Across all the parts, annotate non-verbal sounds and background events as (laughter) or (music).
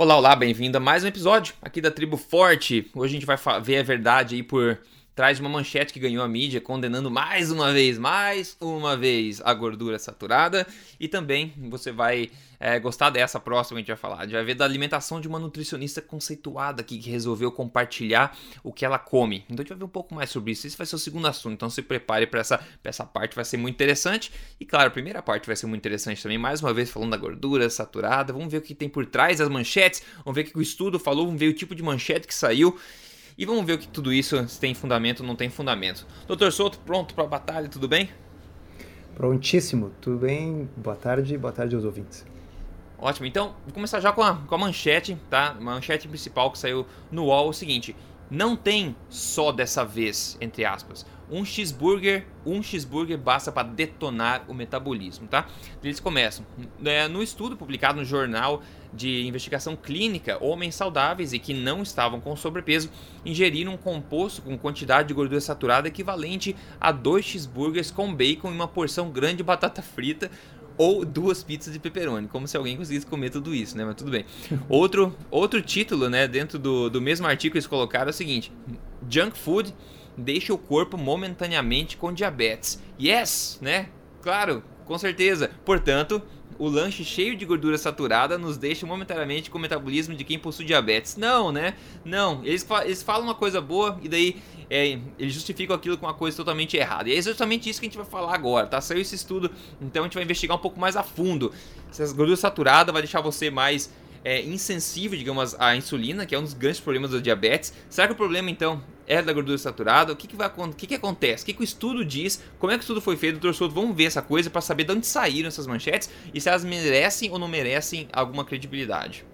Olá, olá, bem-vindo a mais um episódio aqui da Tribo Forte. Hoje a gente vai ver a verdade aí por de uma manchete que ganhou a mídia, condenando mais uma vez, mais uma vez a gordura saturada. E também você vai é, gostar dessa próxima a gente vai falar. A gente vai ver da alimentação de uma nutricionista conceituada aqui que resolveu compartilhar o que ela come. Então a gente vai ver um pouco mais sobre isso. Esse vai ser o segundo assunto. Então se prepare para essa, essa parte, vai ser muito interessante. E claro, a primeira parte vai ser muito interessante também. Mais uma vez falando da gordura saturada. Vamos ver o que tem por trás das manchetes. Vamos ver o que o estudo falou. Vamos ver o tipo de manchete que saiu. E vamos ver o que tudo isso se tem fundamento ou não tem fundamento. Doutor Souto, pronto para a batalha, tudo bem? Prontíssimo, tudo bem? Boa tarde, boa tarde aos ouvintes. Ótimo, então vou começar já com a, com a manchete, tá? Manchete principal que saiu no UOL é o seguinte: não tem só dessa vez, entre aspas, um cheeseburger, um cheeseburger basta para detonar o metabolismo, tá? Eles começam é, no estudo publicado no jornal de investigação clínica, homens saudáveis e que não estavam com sobrepeso ingeriram um composto com quantidade de gordura saturada equivalente a dois cheeseburgers com bacon e uma porção grande de batata frita ou duas pizzas de pepperoni, como se alguém conseguisse comer tudo isso, né? Mas tudo bem. (laughs) Outro, outro título, né, dentro do, do mesmo artigo eles colocaram é o seguinte: Junk food deixa o corpo momentaneamente com diabetes. Yes, né? Claro, com certeza. Portanto, o lanche cheio de gordura saturada nos deixa momentaneamente com o metabolismo de quem possui diabetes. Não, né? Não. Eles, eles falam uma coisa boa e daí é, eles justificam aquilo com uma coisa totalmente errada. E é exatamente isso que a gente vai falar agora, tá? Saiu esse estudo, então a gente vai investigar um pouco mais a fundo. Se essa gordura saturada vai deixar você mais é, insensível, digamos, à insulina, que é um dos grandes problemas do diabetes. Será que o problema, então, é da gordura saturada? O que, que, vai, o que, que acontece? O que, que o estudo diz? Como é que o estudo foi feito? Doutor Souto, vamos ver essa coisa para saber de onde saíram essas manchetes e se elas merecem ou não merecem alguma credibilidade.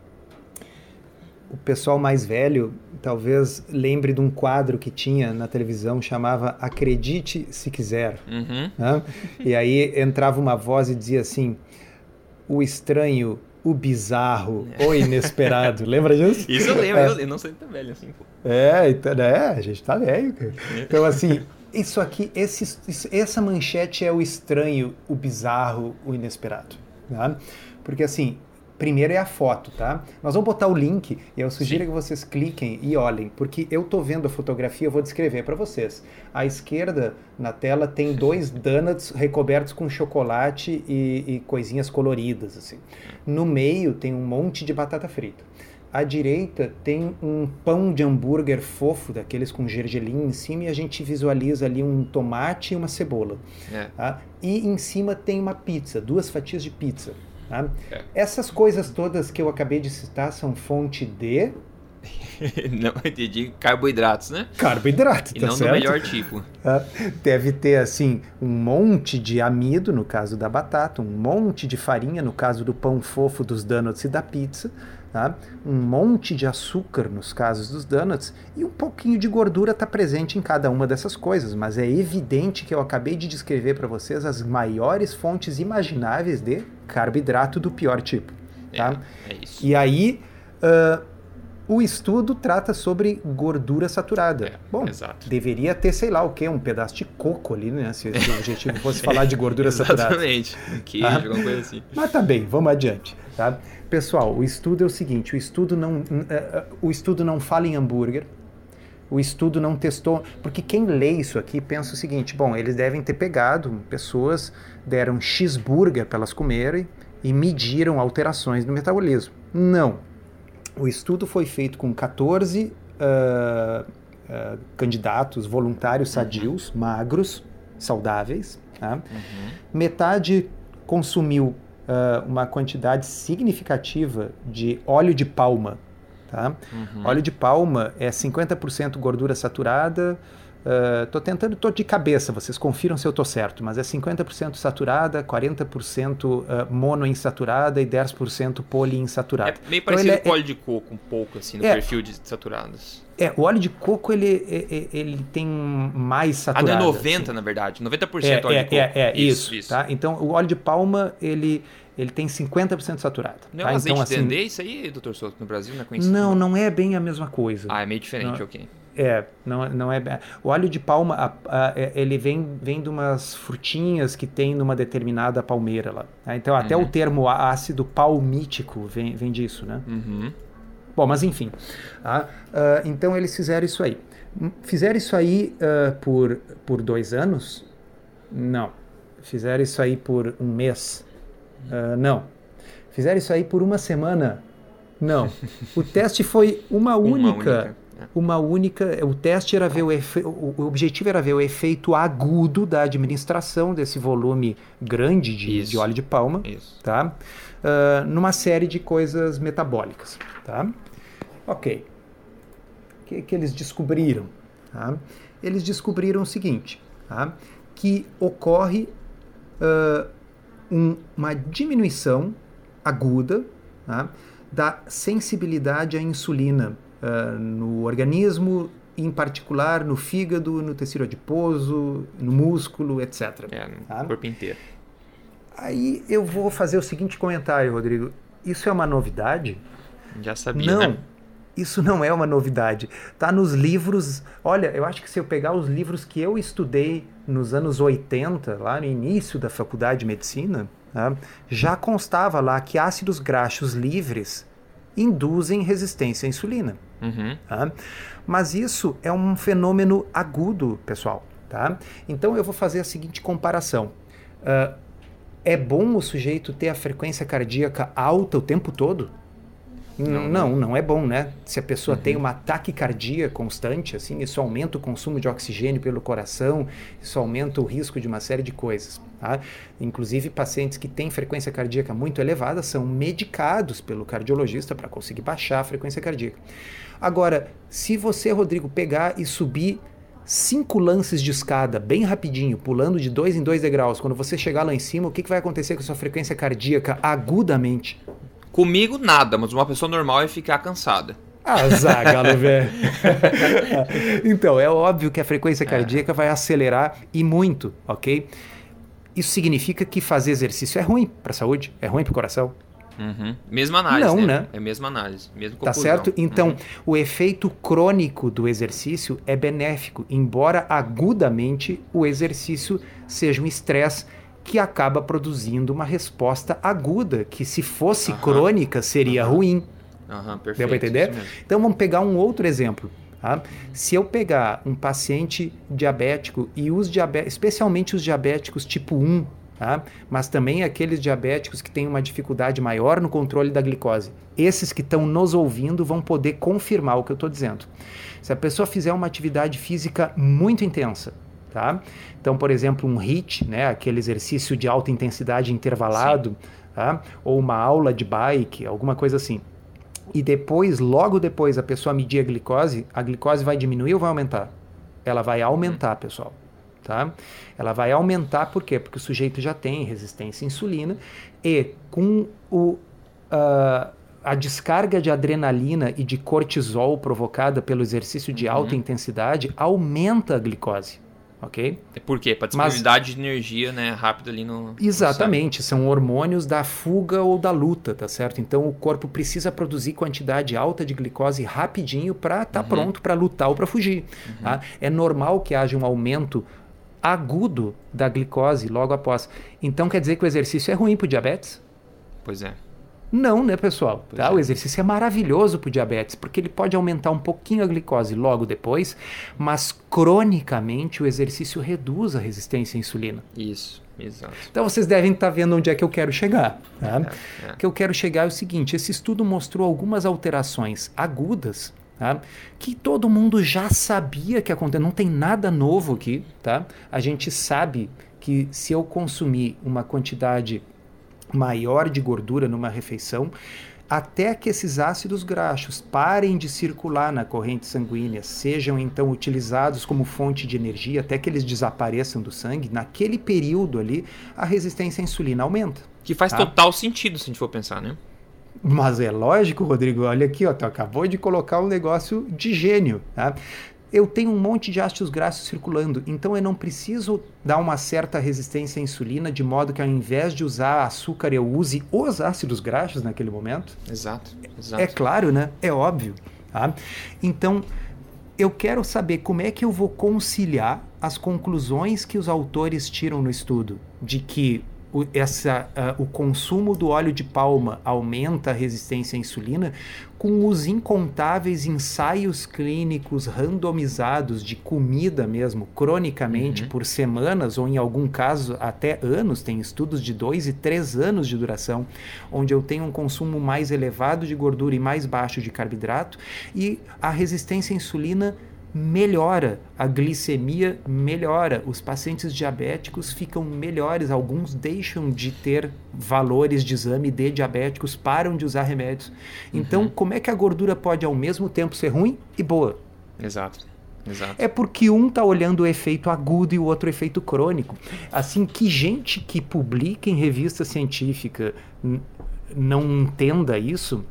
O pessoal mais velho talvez lembre de um quadro que tinha na televisão chamava Acredite se quiser. Uhum. Né? E aí entrava uma voz e dizia assim: o estranho o bizarro, o inesperado. (laughs) Lembra disso? Isso eu lembro, é. eu não sei tão velho assim. Pô. É, então, é, a gente tá velho, cara. Então, assim, isso aqui, esse, essa manchete é o estranho, o bizarro, o inesperado. Tá? Porque, assim, Primeiro é a foto, tá? Nós vamos botar o link e eu sugiro Sim. que vocês cliquem e olhem, porque eu tô vendo a fotografia, eu vou descrever para vocês. À esquerda, na tela, tem dois donuts recobertos com chocolate e, e coisinhas coloridas, assim. No meio tem um monte de batata frita. À direita tem um pão de hambúrguer fofo, daqueles com gergelim em cima, e a gente visualiza ali um tomate e uma cebola. É. Tá? E em cima tem uma pizza, duas fatias de pizza. Tá? É. Essas coisas todas que eu acabei de citar são fonte de. (laughs) Não, de carboidratos, né? Carboidrato, e tá não certo? do melhor tipo. Tá? (laughs) Deve ter, assim, um monte de amido, no caso da batata, um monte de farinha, no caso do pão fofo, dos donuts e da pizza, tá? um monte de açúcar nos casos dos donuts e um pouquinho de gordura está presente em cada uma dessas coisas, mas é evidente que eu acabei de descrever para vocês as maiores fontes imagináveis de carboidrato do pior tipo. Tá? É, é isso. E aí, uh, o estudo trata sobre gordura saturada. É, Bom, exato. deveria ter, sei lá o que, um pedaço de coco ali, né? Se, se o objetivo fosse (laughs) falar de gordura saturada. Exatamente. Um queijo, tá? alguma coisa assim. Mas tá bem, vamos adiante. Tá? Pessoal, o estudo é o seguinte: o estudo não, uh, o estudo não fala em hambúrguer. O estudo não testou, porque quem lê isso aqui pensa o seguinte: bom, eles devem ter pegado pessoas, deram cheeseburger para elas comerem e mediram alterações no metabolismo. Não. O estudo foi feito com 14 uh, uh, candidatos voluntários sadios, magros, saudáveis. Tá? Uhum. Metade consumiu uh, uma quantidade significativa de óleo de palma. Tá? Uhum. Óleo de palma é 50% gordura saturada. Uh, tô tentando, tô de cabeça, vocês confiram se eu tô certo, mas é 50% saturada, 40% uh, monoinsaturada e 10% poliinsaturada. É meio então parecido então, com é, óleo de coco, um pouco, assim, no é, perfil de saturados. É, o óleo de coco, ele, ele, ele tem mais saturado. Ah, não é 90, assim. na verdade, 90% é, óleo é, de coco. É, é, isso, isso, isso. Tá? Então, o óleo de palma, ele ele tem 50% saturado. Não tá? é um azeite então, assim, dendê isso aí, doutor Souto, no Brasil? Não é conhecido? Não, não é bem a mesma coisa. Ah, é meio diferente, não, ok. É, não, não é. O óleo de palma, a, a, é, ele vem, vem de umas frutinhas que tem numa determinada palmeira lá. Tá? Então, até uhum. o termo ácido palmítico vem, vem disso, né? Uhum. Bom, mas enfim. Tá? Uh, então eles fizeram isso aí. Fizeram isso aí uh, por, por dois anos? Não. Fizeram isso aí por um mês? Uh, não. Fizeram isso aí por uma semana? Não. (laughs) O teste foi uma única. Uma única. Uma única o teste era ver o, efe, o, o objetivo era ver o efeito agudo da administração desse volume grande de, de óleo de palma, Isso. tá? Uh, numa série de coisas metabólicas, tá? Ok. O que, que eles descobriram? Tá? Eles descobriram o seguinte, tá? que ocorre uh, um, uma diminuição aguda tá? da sensibilidade à insulina uh, no organismo, em particular no fígado, no tecido adiposo, no músculo, etc. É, no tá? corpo inteiro. Aí eu vou fazer o seguinte comentário, Rodrigo. Isso é uma novidade? Já sabia, Não. Né? Isso não é uma novidade. Tá nos livros. Olha, eu acho que se eu pegar os livros que eu estudei nos anos 80, lá no início da faculdade de medicina, tá, já constava lá que ácidos graxos livres induzem resistência à insulina. Uhum. Tá? Mas isso é um fenômeno agudo, pessoal. Tá? Então eu vou fazer a seguinte comparação. Uh, é bom o sujeito ter a frequência cardíaca alta o tempo todo? Não, não, não é bom, né? Se a pessoa uhum. tem uma taquicardia constante, assim, isso aumenta o consumo de oxigênio pelo coração, isso aumenta o risco de uma série de coisas. Tá? Inclusive, pacientes que têm frequência cardíaca muito elevada são medicados pelo cardiologista para conseguir baixar a frequência cardíaca. Agora, se você, Rodrigo, pegar e subir cinco lances de escada bem rapidinho, pulando de dois em dois degraus, quando você chegar lá em cima, o que, que vai acontecer com a sua frequência cardíaca agudamente? Comigo, nada, mas uma pessoa normal ia ficar cansada. Ah, Zagalo, (laughs) velho. então, é óbvio que a frequência é. cardíaca é. vai acelerar e muito, ok? Isso significa que fazer exercício é ruim para a saúde, é ruim para o coração. Uhum. Mesma análise. Não, né? né? É a mesma análise. Mesma tá certo? Então, uhum. o efeito crônico do exercício é benéfico, embora agudamente o exercício seja um estresse que acaba produzindo uma resposta aguda, que se fosse uhum. crônica seria ruim. Uhum, perfeito, Deu para entender? Então vamos pegar um outro exemplo. Tá? Se eu pegar um paciente diabético e os diabéticos, especialmente os diabéticos tipo 1, tá? mas também aqueles diabéticos que têm uma dificuldade maior no controle da glicose, esses que estão nos ouvindo vão poder confirmar o que eu estou dizendo. Se a pessoa fizer uma atividade física muito intensa, tá? Então, por exemplo, um HIIT, né, aquele exercício de alta intensidade intervalado, tá? ou uma aula de bike, alguma coisa assim. E depois, logo depois, a pessoa medir a glicose, a glicose vai diminuir ou vai aumentar? Ela vai aumentar, uhum. pessoal. Tá? Ela vai aumentar por quê? Porque o sujeito já tem resistência à insulina e com o, uh, a descarga de adrenalina e de cortisol provocada pelo exercício de alta uhum. intensidade aumenta a glicose ok? É por quê? Para disponibilidade Mas, de energia, né, rápido ali no Exatamente, no são hormônios da fuga ou da luta, tá certo? Então o corpo precisa produzir quantidade alta de glicose rapidinho para estar tá uhum. pronto para lutar ou para fugir. Uhum. Tá? É normal que haja um aumento agudo da glicose logo após. Então quer dizer que o exercício é ruim para diabetes? Pois é. Não, né, pessoal? Tá? É. O exercício é maravilhoso para o diabetes, porque ele pode aumentar um pouquinho a glicose logo depois, mas cronicamente o exercício reduz a resistência à insulina. Isso, exato. Então vocês devem estar tá vendo onde é que eu quero chegar. Tá? É, é. O que eu quero chegar é o seguinte: esse estudo mostrou algumas alterações agudas Tá? que todo mundo já sabia que acontecia, não tem nada novo aqui. Tá? A gente sabe que se eu consumir uma quantidade maior de gordura numa refeição, até que esses ácidos graxos parem de circular na corrente sanguínea, sejam então utilizados como fonte de energia, até que eles desapareçam do sangue, naquele período ali, a resistência à insulina aumenta. Que faz tá? total sentido se a gente for pensar, né? Mas é lógico, Rodrigo, olha aqui, ó, tu acabou de colocar um negócio de gênio. Tá? eu tenho um monte de ácidos graxos circulando, então eu não preciso dar uma certa resistência à insulina, de modo que ao invés de usar açúcar, eu use os ácidos graxos naquele momento. Exato, exato. É claro, né? É óbvio. Tá? Então, eu quero saber como é que eu vou conciliar as conclusões que os autores tiram no estudo, de que o, essa, uh, o consumo do óleo de palma aumenta a resistência à insulina, com os incontáveis ensaios clínicos randomizados de comida mesmo, cronicamente, uhum. por semanas, ou em algum caso até anos, tem estudos de dois e três anos de duração, onde eu tenho um consumo mais elevado de gordura e mais baixo de carboidrato, e a resistência à insulina melhora, a glicemia melhora, os pacientes diabéticos ficam melhores, alguns deixam de ter valores de exame de diabéticos, param de usar remédios. Então, uhum. como é que a gordura pode ao mesmo tempo ser ruim e boa? Exato. Exato. É porque um está olhando o efeito agudo e o outro o efeito crônico. Assim, que gente que publica em revista científica não entenda isso,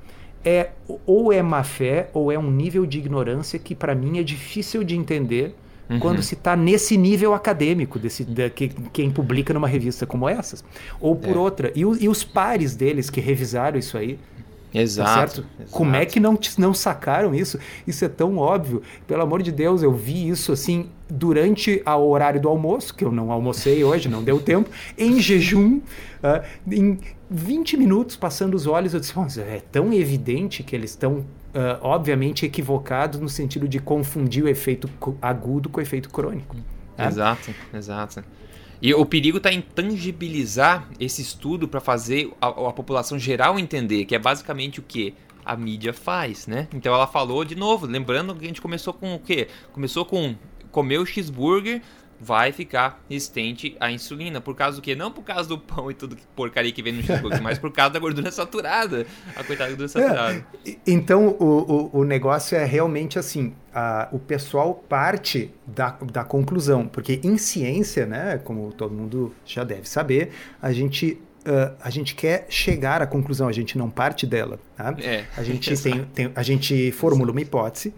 é ou é má fé ou é um nível de ignorância que para mim é difícil de entender uhum. quando se está nesse nível acadêmico desse da, que, quem publica numa revista como essas ou por é. outra e, e, os pares deles que revisaram isso aí exato, tá exato, Como é que não, não sacaram isso? Isso é tão óbvio. Pelo amor de Deus, eu vi isso assim durante o horário do almoço, que eu não almocei hoje, não deu tempo, em jejum, uh, em 20 minutos, passando os olhos, eu disse, é tão evidente que eles estão, uh, obviamente, equivocados no sentido de confundir o efeito agudo com o efeito crônico. Né? Exato, exato. E o perigo está em tangibilizar esse estudo para fazer a, a, população geral entender, que é basicamente o que a mídia faz, né? Então ela falou de novo, lembrando que a gente começou com o quê? Começou com comer o cheeseburger, vai ficar resistente à insulina. Por causa do quê? Não por causa do pão e tudo que porcaria que vem no cheeseburger, (laughs) mas por causa da gordura saturada. A coitada da gordura saturada. É, então, o, o, o, negócio é realmente assim, a, o pessoal parte da, da conclusão, porque em ciência, né, como todo mundo já deve saber, a gente Uh, a gente quer chegar à conclusão, a gente não parte dela. Tá? É, a, gente (laughs) tem, tem, a gente formula uma hipótese,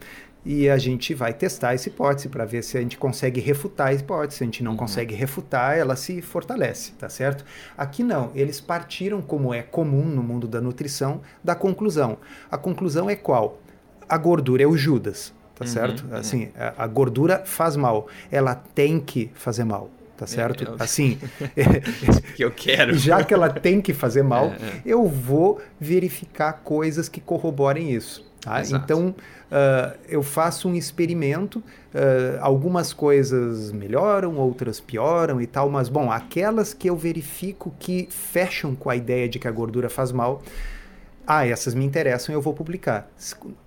e a gente vai testar essa hipótese para ver se a gente consegue refutar a hipótese. Se a gente não uhum. consegue refutar, ela se fortalece, tá certo? Aqui não, eles partiram, como é comum no mundo da nutrição, da conclusão. A conclusão é qual? A gordura é o Judas, tá uhum, certo? Uhum. Assim, a, a gordura faz mal, ela tem que fazer mal tá certo? Eu... Assim, (laughs) que eu quero. (laughs) Já que ela tem que fazer mal, (laughs) é, é. eu vou verificar coisas que corroborem isso. Tá? Então, uh, eu faço um experimento, uh, algumas coisas melhoram, outras pioram e tal, mas, bom, aquelas que eu verifico que fecham com a ideia de que a gordura faz mal, ah, essas me interessam, eu vou publicar.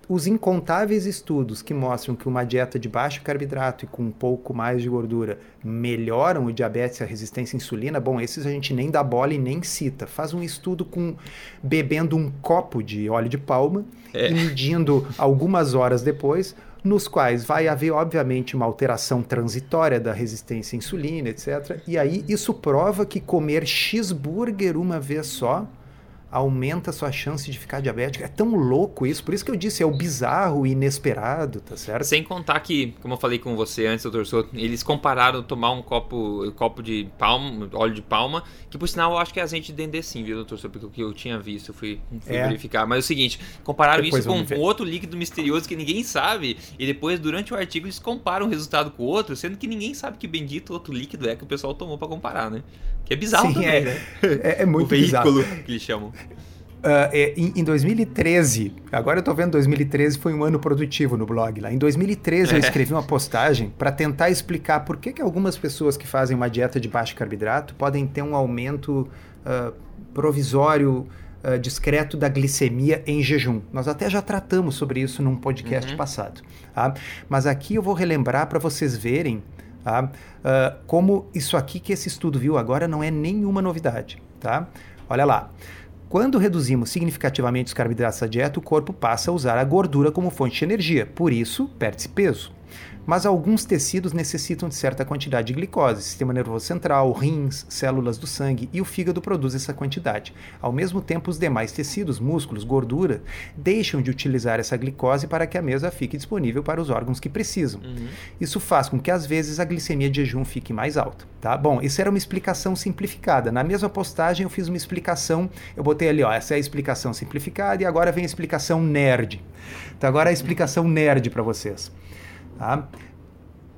Os incontáveis estudos que mostram que uma dieta de baixo carboidrato e com um pouco mais de gordura melhoram o diabetes e a resistência à insulina, bom, esses a gente nem dá bola e nem cita. Faz um estudo com bebendo um copo de óleo de palma é. e medindo algumas horas depois, nos quais vai haver, obviamente, uma alteração transitória da resistência à insulina, etc. E aí isso prova que comer cheeseburger uma vez só aumenta a sua chance de ficar diabético. É tão louco isso, por isso que eu disse, é o bizarro e inesperado, tá certo? Sem contar que, como eu falei com você antes, doutor Souto, eles compararam tomar um copo, um copo de palma, óleo de palma, que por sinal eu acho que é azeite de dendê sim, viu, doutor Souto? Porque o que eu tinha visto, eu fui, fui é. verificar. Mas é o seguinte, compararam depois isso com um outro líquido misterioso que ninguém sabe, e depois, durante o artigo, eles comparam o resultado com o outro, sendo que ninguém sabe que bendito outro líquido é que o pessoal tomou para comparar, né? Que é bizarro Sim, também, é, né? É, é muito o veículo bizarro. que eles chamam. Uh, em, em, 2013, agora eu tô vendo 2013 foi um ano produtivo no blog lá. Em 2013 é. eu escrevi uma postagem para tentar explicar por que, que algumas pessoas que fazem uma dieta de baixo carboidrato podem ter um aumento uh, provisório uh, discreto da glicemia em jejum. Nós até já tratamos sobre isso num podcast uhum. passado. Tá? Mas aqui eu vou relembrar para vocês verem tá? como isso aqui que esse estudo viu agora não é nenhuma novidade. Tá? Olha lá. Quando reduzimos significativamente os carboidratos da dieta, o corpo passa a usar a gordura como fonte de energia, por isso perde-se peso mas alguns tecidos necessitam de certa quantidade de glicose. Sistema nervoso central, rins, células do sangue e o fígado produzem essa quantidade. Ao mesmo tempo, os demais tecidos, músculos, gordura, deixam de utilizar essa glicose para que a mesma fique disponível para os órgãos que precisam. Uhum. Isso faz com que, às vezes, a glicemia de jejum fique mais alta. Tá? Bom, isso era uma explicação simplificada. Na mesma postagem, eu fiz uma explicação, eu botei ali, ó, essa é a explicação simplificada e agora vem a explicação nerd. Então, agora é a explicação nerd para vocês. Tá?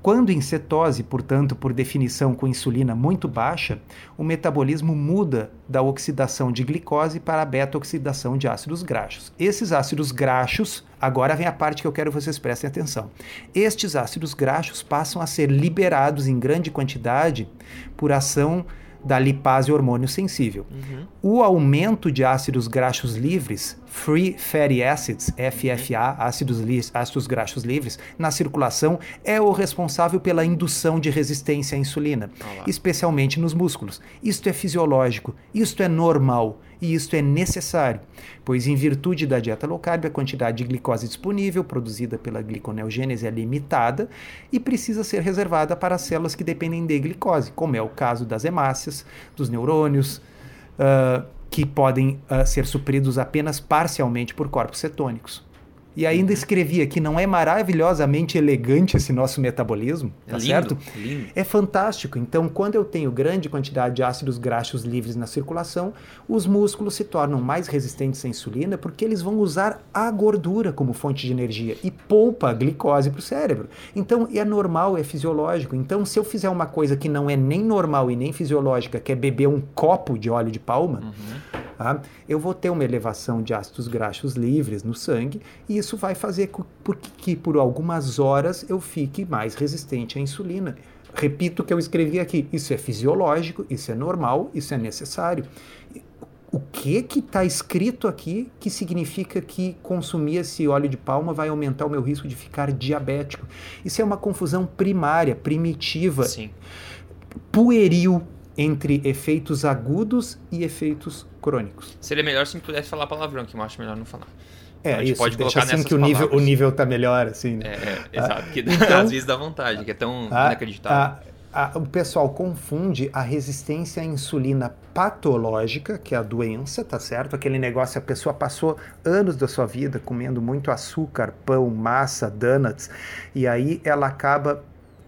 Quando em cetose, portanto, por definição com insulina muito baixa, o metabolismo muda da oxidação de glicose para a beta-oxidação de ácidos graxos. Esses ácidos graxos, agora vem a parte que eu quero que vocês prestem atenção. Estes ácidos graxos passam a ser liberados em grande quantidade por ação da lipase hormônio sensível. Uhum. O aumento de ácidos graxos livres, free fatty acids, FFA, ácidos, ácidos graxos livres, na circulação é o responsável pela indução de resistência à insulina, especialmente nos músculos. Isto é fisiológico, isto é normal e isto é necessário, pois em virtude da dieta low carb a quantidade de glicose disponível produzida pela gliconeogênese é limitada e precisa ser reservada para as células que dependem de glicose, como é o caso das hemácias, dos neurônios, uh, que podem uh, ser supridos apenas parcialmente por corpos cetônicos. E ainda uhum. escrevi aqui, não é maravilhosamente elegante esse nosso metabolismo? Tá lindo, certo? Lindo. É fantástico. Então, quando eu tenho grande quantidade de ácidos graxos livres na circulação, os músculos se tornam mais resistentes à insulina porque eles vão usar a gordura como fonte de energia e poupa a glicose para o cérebro. Então, é normal, é fisiológico. Então, se eu fizer uma coisa que não é nem normal e nem fisiológica, que é beber um copo de óleo de palma, uhum Tá? Eu vou ter uma elevação de ácidos graxos livres no sangue e isso vai fazer com que por algumas horas eu fique mais resistente à insulina. Repito o que eu escrevi aqui: isso é fisiológico, isso é normal, isso é necessário. O que que está escrito aqui que significa que consumir esse óleo de palma vai aumentar o meu risco de ficar diabético? Isso é uma confusão primária, primitiva, Sim. pueril entre efeitos agudos e efeitos crônicos. Seria melhor se pudesse falar palavrão, que eu acho melhor não falar. É, isso, pode deixa assim que o nível, o nível tá melhor, assim, né? É, é exato, porque (laughs) então, às vezes dá vontade, que é tão a, inacreditável. A, a, o pessoal confunde a resistência à insulina patológica, que é a doença, tá certo? Aquele negócio, a pessoa passou anos da sua vida comendo muito açúcar, pão, massa, donuts, e aí ela acaba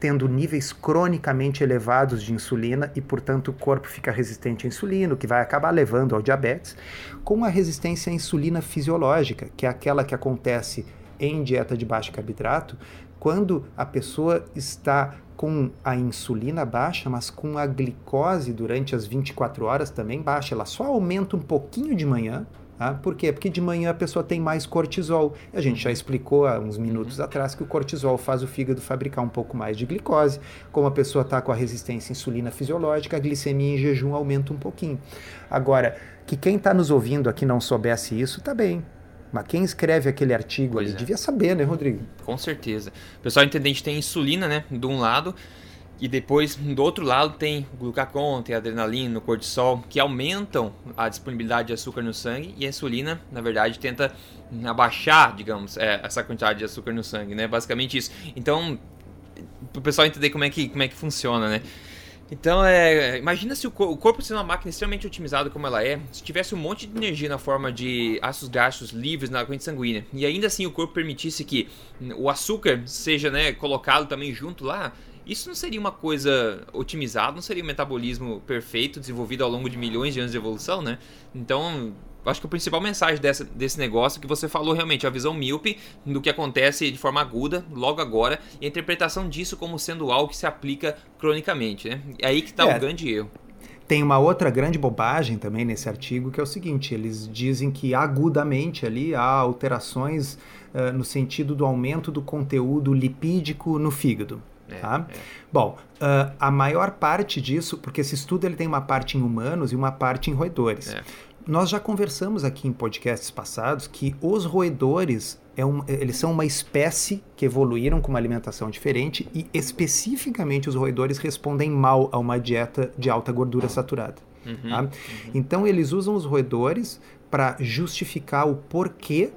tendo níveis cronicamente elevados de insulina e, portanto, o corpo fica resistente à insulina, o que vai acabar levando ao diabetes, com a resistência à insulina fisiológica, que é aquela que acontece em dieta de baixo carboidrato, quando a pessoa está com a insulina baixa, mas com a glicose durante as 24 horas também baixa. Ela só aumenta um pouquinho de manhã, ah, por quê? Porque de manhã a pessoa tem mais cortisol. A gente já explicou há uns minutos uhum. atrás que o cortisol faz o fígado fabricar um pouco mais de glicose. Como a pessoa está com a resistência à insulina fisiológica, a glicemia em jejum aumenta um pouquinho. Agora, que quem está nos ouvindo aqui não soubesse isso, tá bem. Mas quem escreve aquele artigo pois ali é. devia saber, né, Rodrigo? Com certeza. O pessoal entendente tem insulina, né, de um lado, e depois, do outro lado, tem o tem a adrenalina, o cortisol, que aumentam a disponibilidade de açúcar no sangue. E a insulina, na verdade, tenta abaixar, digamos, é, essa quantidade de açúcar no sangue, né? Basicamente isso. Então, para o pessoal entender como é que, como é que funciona, né? Então, é, imagina se o, o, corpo sendo uma máquina extremamente otimizada como ela é, se tivesse um monte de energia na forma de ácidos graxos livres na corrente sanguínea, e ainda assim o corpo permitisse que o açúcar seja né, colocado também junto lá, isso não seria uma coisa otimizada, não seria um metabolismo perfeito, desenvolvido ao longo de milhões de anos de evolução, né? Então, acho que a principal mensagem dessa, desse negócio é que você falou realmente, a visão míope do que acontece de forma aguda, logo agora, e a interpretação disso como sendo algo que se aplica cronicamente, né? É aí que está é. o grande erro. Tem uma outra grande bobagem também nesse artigo, que é o seguinte: eles dizem que agudamente ali há alterações uh, no sentido do aumento do conteúdo lipídico no fígado. É, tá? É. Bom, uh, a maior parte disso, porque esse estudo ele tem uma parte em humanos e uma parte em roedores. É. Nós já conversamos aqui em podcasts passados que os roedores é um, eles são uma espécie que evoluíram com uma alimentação diferente e especificamente os roedores respondem mal a uma dieta de alta gordura saturada. Uhum, tá? uhum. Então eles usam os roedores para justificar o porquê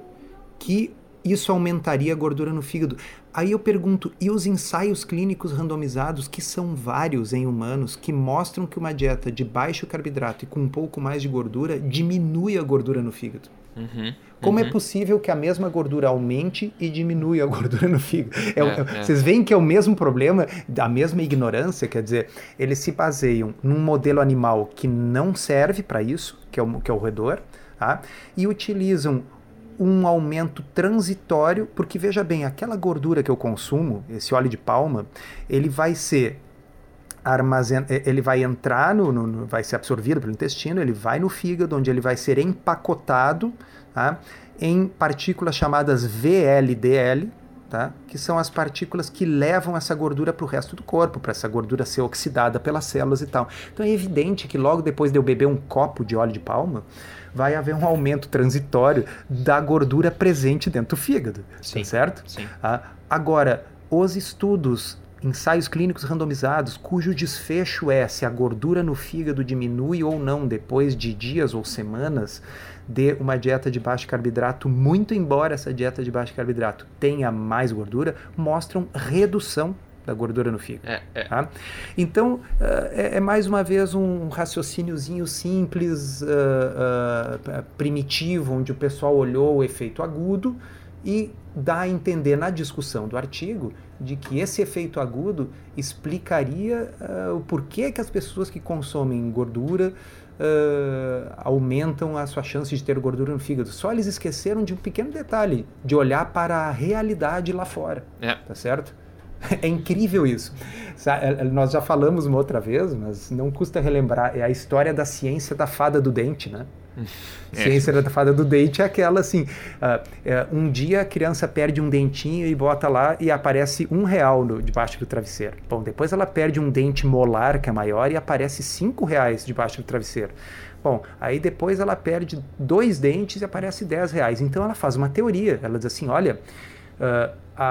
que isso aumentaria a gordura no fígado. Aí eu pergunto, e os ensaios clínicos randomizados, que são vários em humanos, que mostram que uma dieta de baixo carboidrato e com um pouco mais de gordura diminui a gordura no fígado? Uhum, Como é uhum. é possível que a mesma gordura aumente e diminui a (laughs) gordura no fígado? É, é, é. Vocês veem que é o mesmo problema, a mesma ignorância, quer dizer, eles se baseiam num modelo animal que não serve para isso, que é o, que é o roedor, tá? e utilizam um aumento transitório, porque veja bem, aquela gordura que eu consumo, esse óleo de palma, ele vai ser armazen... ele vai entrar no, no, no, vai ser absorvido pelo intestino, ele vai no fígado, onde ele vai ser empacotado tá? em partículas chamadas VLDL, tá? que são as partículas que levam essa gordura para o resto do corpo, para essa gordura ser oxidada pelas células e tal. Então é evidente que logo depois de eu beber um copo de óleo de palma, vai haver um aumento transitório da gordura presente dentro do fígado, tá Sim. certo? Sim. Ah, agora, os estudos ensaios clínicos randomizados cujo desfecho é se a gordura no fígado diminui ou não depois de dias ou semanas de uma dieta de baixo carboidrato, muito embora essa dieta de baixo carboidrato tenha mais gordura, mostram redução da gordura no fígado. É, é. Tá? Então, uh, é, é, mais uma vez um raciocíniozinho simples, uh, uh, primitivo, onde o pessoal olhou o efeito agudo e dá a entender na discussão do artigo de que esse efeito agudo explicaria o porquê que as pessoas que consomem gordura uh, aumentam a sua chance de ter gordura no fígado. Só eles esqueceram de um pequeno detalhe, de olhar para a realidade lá fora. É. Tá certo? (laughs) É incrível isso. É, é, nós já falamos uma outra vez, mas não custa relembrar. É a história da ciência da fada do dente, né? (laughs) É. Ciência da fada do dente é aquela assim: uh, uh, um dia a criança perde um dentinho e bota lá e aparece um real no, debaixo do travesseiro. Bom, depois ela perde um dente molar que é maior e aparece cinco reais debaixo do travesseiro. Bom, aí depois ela perde dois dentes e aparece dez reais. Então ela faz uma teoria. Ela diz assim: olha. Uh, a,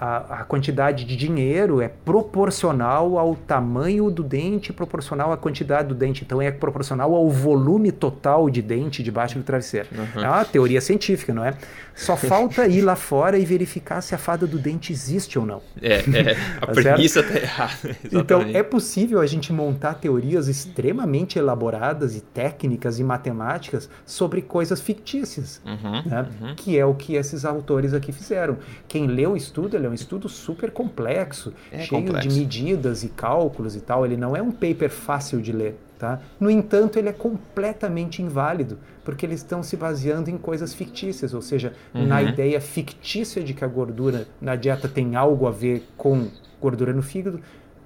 a, a, quantidade de dinheiro é proporcional ao tamanho do dente, proporcional à quantidade do dente. Então é proporcional ao volume total de dente debaixo do travesseiro. Uhum. É uma teoria científica, não é? Só falta ir lá fora e verificar se a fada do dente existe ou não. É, é (laughs) a tá premissa está errada. (laughs) Então é possível a gente montar teorias extremamente elaboradas e técnicas e matemáticas sobre coisas fictícias, uhum, né? uhum. que é o que esses autores aqui fizeram. Quem leu o estudo ele é um estudo super complexo, é cheio complexo. de medidas e cálculos e tal. Ele não é um paper fácil de ler. Tá? No entanto, ele é completamente inválido, porque eles estão se baseando em coisas fictícias, ou seja, uhum. na ideia fictícia de que a gordura na dieta tem algo a ver com gordura no fígado.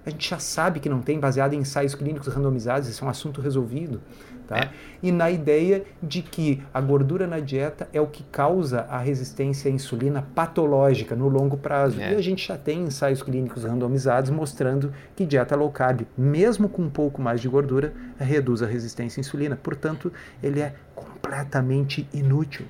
A gente já sabe que não tem, baseado em ensaios clínicos randomizados, isso é um assunto resolvido. Tá? É. E na ideia de que a gordura na dieta é o que causa a resistência à insulina patológica no longo prazo. É. E a gente já tem ensaios clínicos randomizados mostrando que dieta low carb, mesmo com um pouco mais de gordura, reduz a resistência à insulina. Portanto, ele é completamente inútil.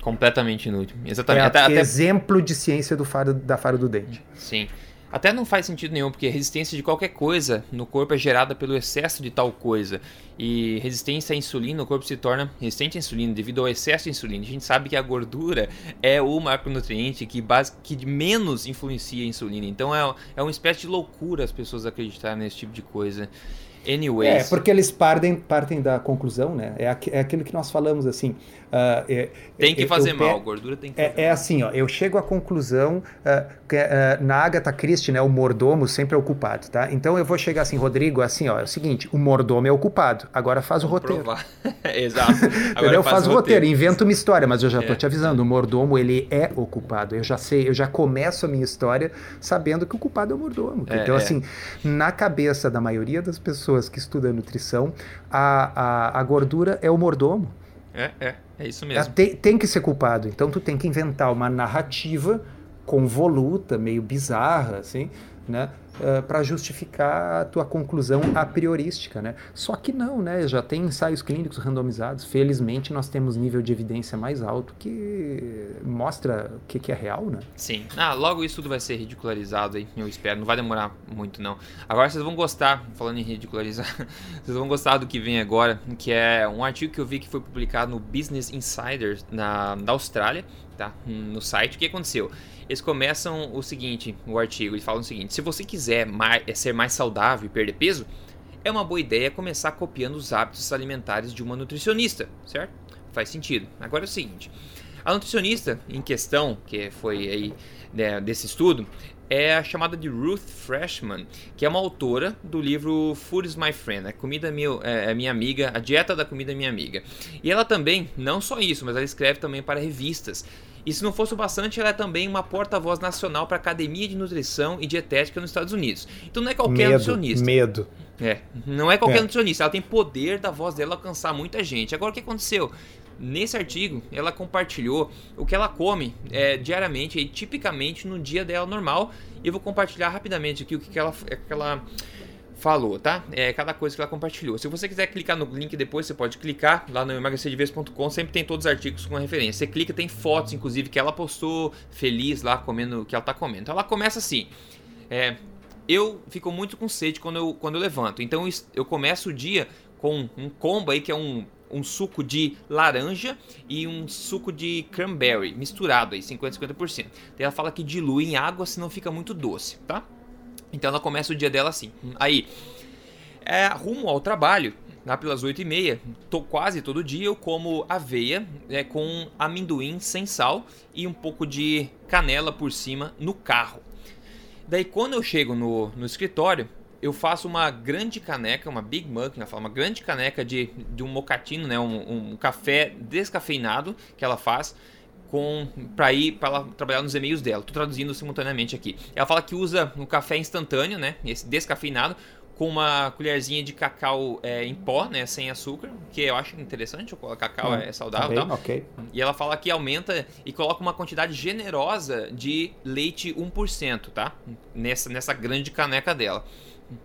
Completamente inútil. Exatamente. É até, até... exemplo de ciência do faro, da faro do dente. Sim. Até não faz sentido nenhum, porque resistência de qualquer coisa no corpo é gerada pelo excesso de tal coisa. E resistência à insulina, o corpo se torna resistente à insulina devido ao excesso de insulina. A gente sabe que a gordura é o macronutriente que, base, que menos influencia a insulina. Então é, é uma espécie de loucura as pessoas acreditarem nesse tipo de coisa. Anyways. É, porque eles partem, partem da conclusão, né? É, é aquilo que nós falamos, assim. Uh, é, tem que fazer mal, gordura tem que é, é, assim, ó, eu chego à conclusão uh, que uh, na Agatha Christie, né, o mordomo sempre é o culpado, tá? Então eu vou chegar assim, Rodrigo, assim, ó, é o seguinte, o mordomo é o culpado, agora faz o roteiro. (laughs) Exato. (laughs) Agora eu faço o roteiro, invento uma história, mas eu já tô é. te avisando, o mordomo, ele é o culpado. Eu já sei, eu já começo a minha história sabendo que o culpado é o mordomo. É, então, assim, na cabeça da maioria das pessoas que estudam nutrição, a, a, a gordura é o mordomo. É, é, é isso mesmo. Tem, tem que ser culpado. Então tu tem que inventar uma narrativa convoluta, meio bizarra, assim, né? uh, eh, para justificar a tua conclusão a priorística, né? Só que não, né? Já tem ensaios clínicos randomizados. Felizmente nós temos nível de evidência mais alto que mostra o que, que é real, né? Sim. Ah, logo isso tudo vai ser ridicularizado aí, eu espero. Não vai demorar muito, não. Agora vocês vão gostar, falando em ridicularizar, (laughs) vocês vão gostar do que vem agora, que é um artigo que eu vi que foi publicado no Business Insider na, na Austrália, tá? No site. O que aconteceu? Eles começam o seguinte, o artigo, eles falam o seguinte: se você quiser mais, é ser mais saudável e perder peso, é uma boa ideia começar copiando os hábitos alimentares de uma nutricionista, certo? Faz sentido. Agora é o seguinte: a nutricionista em questão, que foi aí né, desse estudo, é a chamada de Ruth Freshman, que é uma autora do livro Food is My Friend, a comida meu, é, é minha amiga, a dieta da comida é minha amiga. E ela também, não só isso, mas ela escreve também para revistas. E se não fosse o bastante, ela é também uma porta-voz nacional para a Academia de Nutrição e Dietética nos Estados Unidos. Então não é qualquer medo, nutricionista. Medo. É, não é qualquer é. nutricionista, ela tem poder da voz dela alcançar muita gente. Agora o que aconteceu? Nesse artigo, ela compartilhou o que ela come é, diariamente e tipicamente no dia dela normal. E eu vou compartilhar rapidamente aqui o que, que ela, que ela falou, tá? É cada coisa que ela compartilhou. Se você quiser clicar no link depois, você pode clicar lá no emagrecerdeves.com, sempre tem todos os artigos com referência. Você clica, tem fotos, inclusive, que ela postou feliz lá comendo o que ela tá comendo. Então ela começa assim: é, eu fico muito com sede quando eu, quando eu levanto. Então eu começo o dia com um combo aí que é um, um suco de laranja e um suco de cranberry misturado aí, 50 50%. Daí ela fala que dilui em água senão fica muito doce, tá? Então ela começa o dia dela assim. Aí, é, rumo ao trabalho, lá pelas 8 e meia, tô, quase todo dia eu como aveia é, com amendoim sem sal e um pouco de canela por cima no carro. Daí quando eu chego no, no escritório, eu faço uma grande caneca, uma Big Mug, ela fala, uma grande caneca de, de um mocatino, né, um, um café descafeinado que ela faz com para ir para ela trabalhar nos e-mails dela. Tô traduzindo simultaneamente aqui. Ela fala que usa um café instantâneo, né, esse descafeinado, com uma colherzinha de cacau é, em pó, né, sem açúcar, que eu acho interessante, o cacau hum, é saudável, tá? Okay. E ela fala que aumenta e coloca uma quantidade generosa de leite 1%, tá? Nessa nessa grande caneca dela.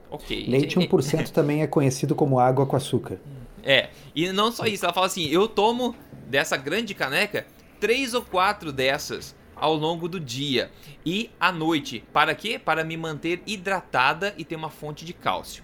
Ok. Leite (laughs) 1% também é conhecido como água com açúcar. É, e não só isso, ela fala assim: eu tomo dessa grande caneca três ou quatro dessas ao longo do dia e à noite. Para quê? Para me manter hidratada e ter uma fonte de cálcio.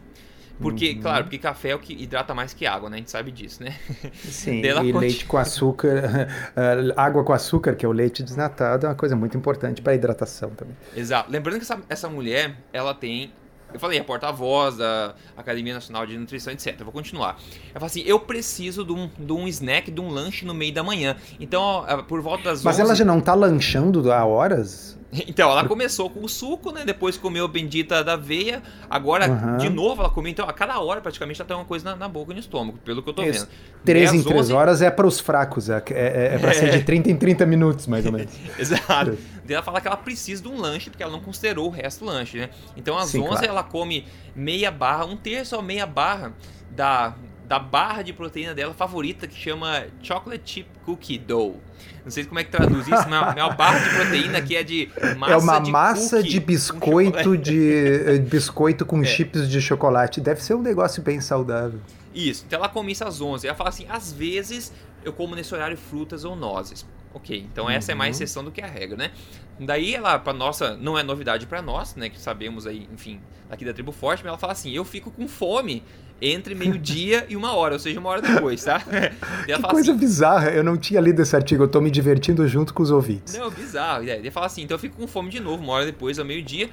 Porque, uhum. claro, porque café é o que hidrata mais que água, né? A gente sabe disso, né? Sim, (laughs) e leite com açúcar, eh, (laughs) água com açúcar, que é o leite desnatado, é uma coisa muito importante para a hidratação também. Exato. Lembrando que essa, essa mulher, ela tem eu falei, é porta-voz da Academia Nacional de Nutrição, etc. Eu vou continuar. Ela fala assim: eu preciso de um, de um snack, de um lanche no meio da manhã. Então, por volta das Mas 11... ela já não tá lanchando há horas? (laughs) Então, ela começou com o suco, né? Depois comeu a bendita da aveia. Agora, uhum. de novo, ela comeu. Então, a cada hora, praticamente, ela tem uma coisa na, na boca e no estômago, pelo que eu tô Isso. vendo. Três em três 11... horas é para os fracos. É, é, é para ser de (laughs) 30 em 30 minutos, mais ou menos. (laughs) Exato. Daí ela fala que ela precisa de um lanche, porque ela não considerou o resto do lanche, né? Então, às Sim, 11 claro. ela come meia barra, um terço ou meia barra da, da barra de proteína dela favorita, que chama Chocolate Chip Cookie Dough. Não sei como é que traduz isso, mas é uma barra de proteína que é de massa É uma de massa de biscoito de eh, biscoito com é. chips de chocolate. Deve ser um negócio bem saudável. Isso. Então ela come isso às 11. Ela fala assim: às vezes eu como nesse horário frutas ou nozes. Ok, então uhum. essa é mais uhum. exceção do que a regra, né? Daí ela, para nossa, não é novidade para nós, né? Que sabemos aí, enfim, aqui da tribo forte, mas ela fala assim: eu fico com fome entre meio-dia e uma hora, ou seja, uma hora depois, tá? (laughs) que coisa assim, bizarra, eu não tinha lido esse artigo, eu tô me divertindo junto com os ouvintes. Não, bizarro. Ele fala assim, então eu fico com fome de novo, uma hora depois, ao meio-dia,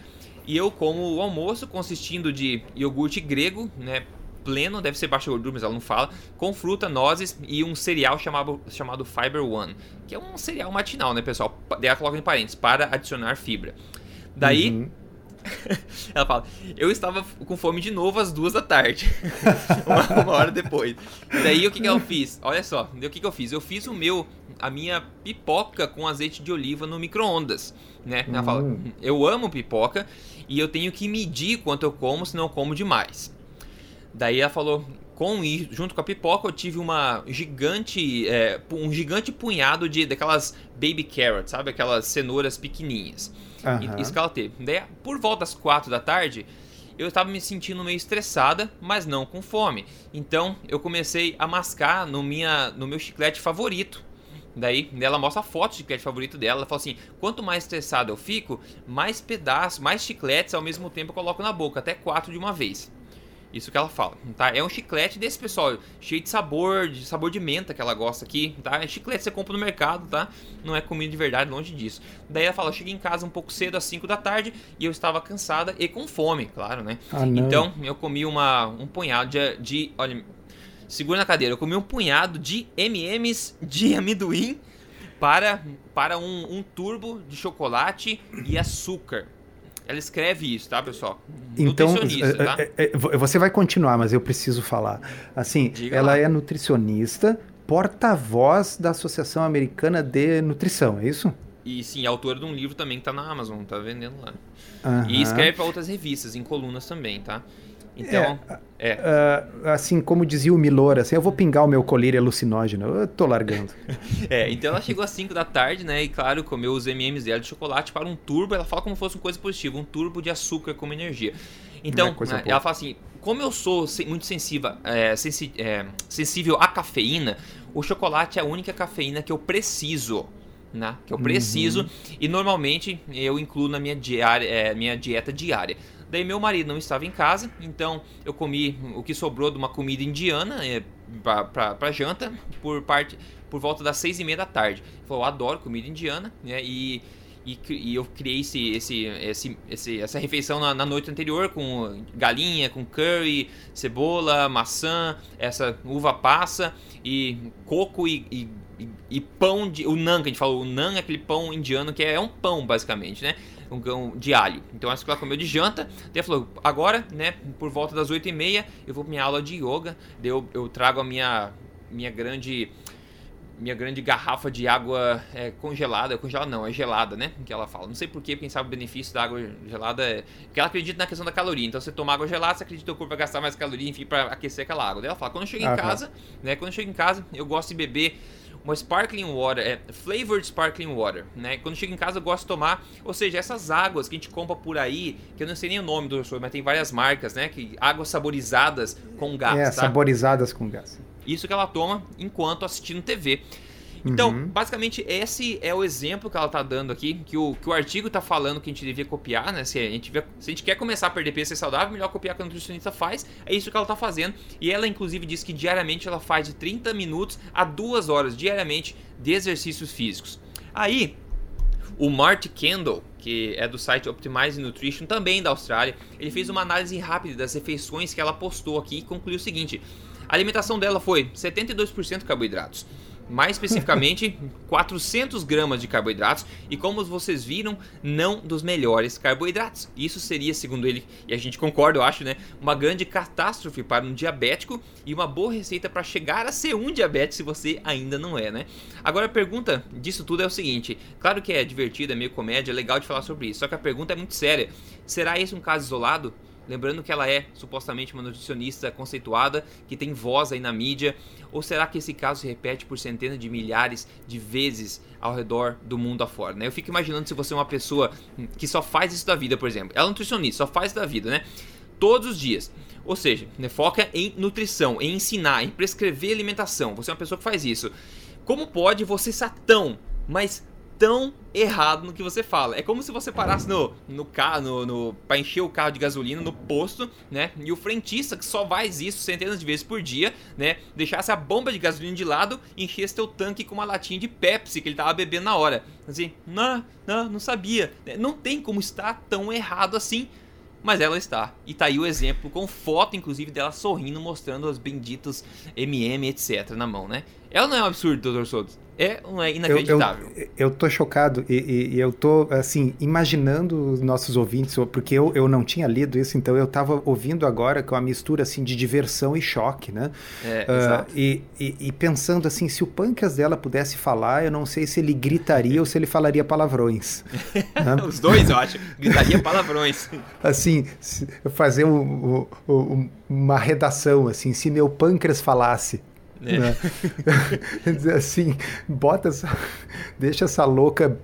e eu como o almoço consistindo de iogurte grego, né, pleno, deve ser baixa gordura, mas ela não fala, com fruta, nozes e um cereal chamado, chamado Fiber One, que é um cereal matinal, né, pessoal? Daí ela coloca em parênteses, para adicionar fibra. Daí, uhum. (laughs) Ela fala, eu estava com fome de novo às duas da tarde. (laughs) uma, uma, hora depois. Daí o que, que eu fiz? Olha só, o que, que eu fiz? Eu fiz o meu, a minha pipoca com azeite de oliva no micro-ondas. Né? Ela fala, hum. eu amo pipoca e eu tenho que medir quanto eu como, senão eu como demais. Daí ela falou, com junto com a pipoca eu tive uma gigante é, um gigante punhado de daquelas baby carrots sabe aquelas cenouras pequenininhas Uhum. Isso que ela teve. Daí, por volta das quatro da tarde, eu estava me sentindo meio estressada, mas não com fome. Então eu comecei a mascar no, minha, no meu chiclete favorito. Daí ela mostra a foto do chiclete favorito dela. Ela fala assim: quanto mais estressada eu fico, mais pedaços, mais chicletes ao mesmo tempo eu coloco na boca, até quatro de uma vez. Isso que ela fala, tá? É um chiclete desse pessoal, cheio de sabor, de sabor de menta que ela gosta aqui, tá? É chiclete que você compra no mercado, tá? Não é comida de verdade, longe disso. Daí ela fala, eu cheguei em casa um pouco cedo, às 5 da tarde, e eu estava cansada e com fome, claro, né? Ah, então, eu comi uma, um punhado de, de, olha, segura na cadeira, eu comi um punhado de M&M's de (laughs) amendoim para, para um, um turbo de chocolate e açúcar. Ela escreve isso, tá, pessoal? Então, tá? você vai continuar, mas eu preciso falar. Assim, Diga ela lá. é nutricionista, porta-voz da Associação Americana de Nutrição, é isso? E sim, autora de um livro também que tá na Amazon, tá vendendo lá. Uhum. E escreve para outras revistas, em colunas também, tá? Então, é, é. Uh, assim como dizia o Milor, assim, eu vou pingar o meu colírio alucinógeno, eu tô largando. (laughs) é, então ela chegou às 5 da tarde, né, e claro, comeu os M&M's dela de chocolate para um turbo, ela fala como se fosse uma coisa positiva, um turbo de açúcar como energia. Então, é né, ela fala assim, como eu sou muito sensível, é, sensi é, sensível à cafeína, o chocolate é a única cafeína que eu preciso né? Que eu preciso. Uhum. E normalmente eu incluo na minha, diária, é, minha dieta diária. Daí meu marido não estava em casa, então eu comi o que sobrou de uma comida indiana é, para janta por parte por volta das seis e meia da tarde. Ele falou, eu adoro comida indiana, né? E, e, e eu criei esse, esse, esse, esse essa refeição na, na, noite anterior com galinha, com curry, cebola, maçã, essa uva passa e coco e, e e, pão de. O nan, que a gente falou, o nan é aquele pão indiano que é um pão, basicamente, né? Um pão de alho. Então acho que ela comeu de janta. Daí falou, agora, né, por volta das 8 e meia, eu vou pra minha aula de yoga. Daí eu, eu trago a minha, minha grande minha grande garrafa de água é, congelada, congelada não, é gelada, né? Que ela fala. Não sei porquê, quem sabe o benefício da água gelada é. Porque ela acredita na questão da caloria. Então, você toma água gelada, você acredita que o corpo vai gastar mais caloria, enfim, para aquecer aquela água. Daí ela fala: quando eu chego ah, em casa, tá. né? Quando eu chego em casa, eu gosto de beber uma sparkling water, é flavored sparkling water, né? Quando chega em casa eu gosto de tomar, ou seja, essas águas que a gente compra por aí, que eu não sei nem o nome do mas tem várias marcas, né? Que águas saborizadas com gás, É, tá? saborizadas com gás. Isso que ela toma enquanto assistindo TV. Então, uhum. basicamente, esse é o exemplo que ela tá dando aqui, que o, que o artigo tá falando que a gente devia copiar, né? Se a gente, se a gente quer começar a perder peso e ser saudável, melhor copiar o que a nutricionista faz. É isso que ela tá fazendo. E ela, inclusive, diz que diariamente ela faz de 30 minutos a 2 horas diariamente de exercícios físicos. Aí, o Marty Kendall, que é do site Optimize Nutrition, também da Austrália, ele fez uma análise rápida das refeições que ela postou aqui e concluiu o seguinte: a alimentação dela foi 72% carboidratos, mais especificamente (laughs) 400 gramas de carboidratos e como vocês viram, não dos melhores carboidratos. Isso seria, segundo ele, e a gente concorda, eu acho, né, uma grande catástrofe para um diabético e uma boa receita para chegar a ser um diabético se você ainda não é, né? Agora a pergunta disso tudo é o seguinte, claro que é divertido, é meio comédia, é legal de falar sobre isso, só que a pergunta é muito séria. Será esse um caso isolado? Lembrando que ela é supostamente uma nutricionista conceituada, que tem voz aí na mídia. Ou será que esse caso se repete por centenas de milhares de vezes ao redor do mundo afora? Né? Eu fico imaginando se você é uma pessoa que só faz isso da vida, por exemplo. Ela é nutricionista, só faz da vida, né? Todos os dias. Ou seja, né, foca em nutrição, em ensinar, em prescrever alimentação. Você é uma pessoa que faz isso. Como pode você ser tão, mas tão errado no que você fala. É como se você parasse no, no carro, no, no, pra encher o carro de gasolina no posto, né? E o frentista, que só faz isso centenas de vezes por dia, né? Deixasse a bomba de gasolina de lado e enchesse teu tanque com uma latinha de Pepsi que ele tava bebendo na hora. Assim, não, não, não sabia. Não tem como estar tão errado assim. Mas ela está. E tá aí o exemplo, com foto, inclusive, dela sorrindo, mostrando os benditos MM, etc. na mão, né? Ela não é um absurdo, doutor Souto. É, é inacreditável. Eu, eu, eu tô chocado e, e, e, eu tô, assim, imaginando os nossos ouvintes, porque eu, eu não tinha lido isso, então eu tava ouvindo agora com a mistura, assim, de diversão e choque, né? É, uh, exato. E, e, e, pensando, assim, se o Pancas dela pudesse falar, eu não sei se ele gritaria ou se ele falaria palavrões. (laughs) né? Os dois, eu acho. Gritaria palavrões. assim, fazer um, um, um, uma redação, assim, se meu pâncreas falasse, é. Né? (laughs) assim, bota essa, deixa essa louca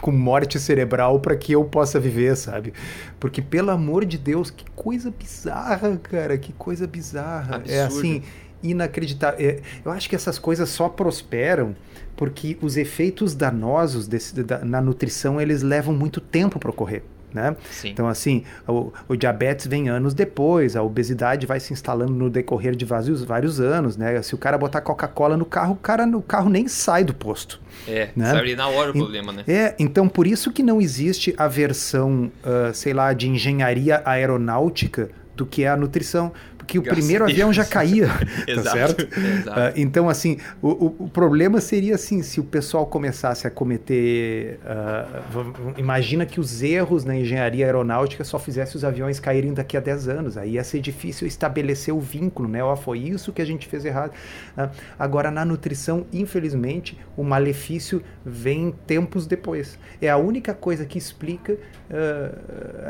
com morte cerebral para que eu possa viver, sabe? Porque pelo amor de Deus, que coisa bizarra, cara, que coisa bizarra. Absurdo. É assim, inacreditável. É, eu acho que essas coisas só prosperam porque os efeitos danosos desse, da, na nutrição eles levam muito tempo para ocorrer. Né? Então, assim, o, o, diabetes vem anos depois, a obesidade vai se instalando no decorrer de vários, vários anos, né? Se o cara botar Coca-Cola no carro, o cara no carro nem sai do posto. É, né? sai na hora o problema, né? É, então por isso que não existe a versão, uh, sei lá, de engenharia aeronáutica do que é a nutrição porque o primeiro avião já caía, (laughs) tá certo? Exato. Uh, então, assim, o, o, problema seria assim, se o pessoal começasse a cometer, uh, imagina que os erros na engenharia aeronáutica só fizesse os aviões caírem daqui a 10 anos, aí ia ser difícil estabelecer o vínculo, né? Ó, foi isso que a gente fez errado. Uh, agora, na nutrição, infelizmente, o malefício vem tempos depois. É a única coisa que explica,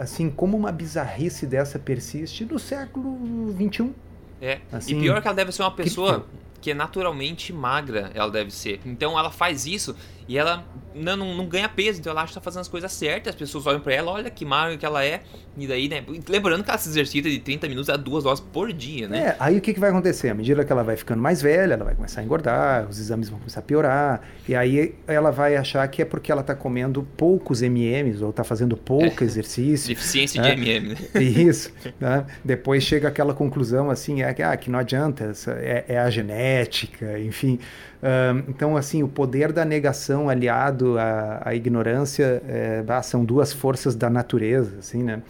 assim, como uma bizarrice dessa persiste no século XXI. É. Assim, e pior que ela deve ser uma pessoa que, que é naturalmente magra, ela deve ser. Então ela faz isso e ela não, não, não, ganha peso, então ela acha que tá fazendo as coisas certas. As pessoas olham pra ela, olha que magra que ela é. E daí, né? Lembrando que ela se exercita de 30 minutos a duas horas por dia, né? É, aí o que, que vai acontecer? À medida que ela vai ficando mais velha, ela vai começar a engordar, os exames vão começar a piorar. E aí ela vai achar que é porque ela tá comendo poucos MMs ou tá fazendo pouco é. exercício. Deficiência né? de MM, né? (laughs) Isso. Né? Depois chega aquela conclusão assim, é, ah, que não adianta, é, é a genética, enfim então, assim, o poder da negação aliado à, à ignorância é, são duas forças da natureza, assim, né?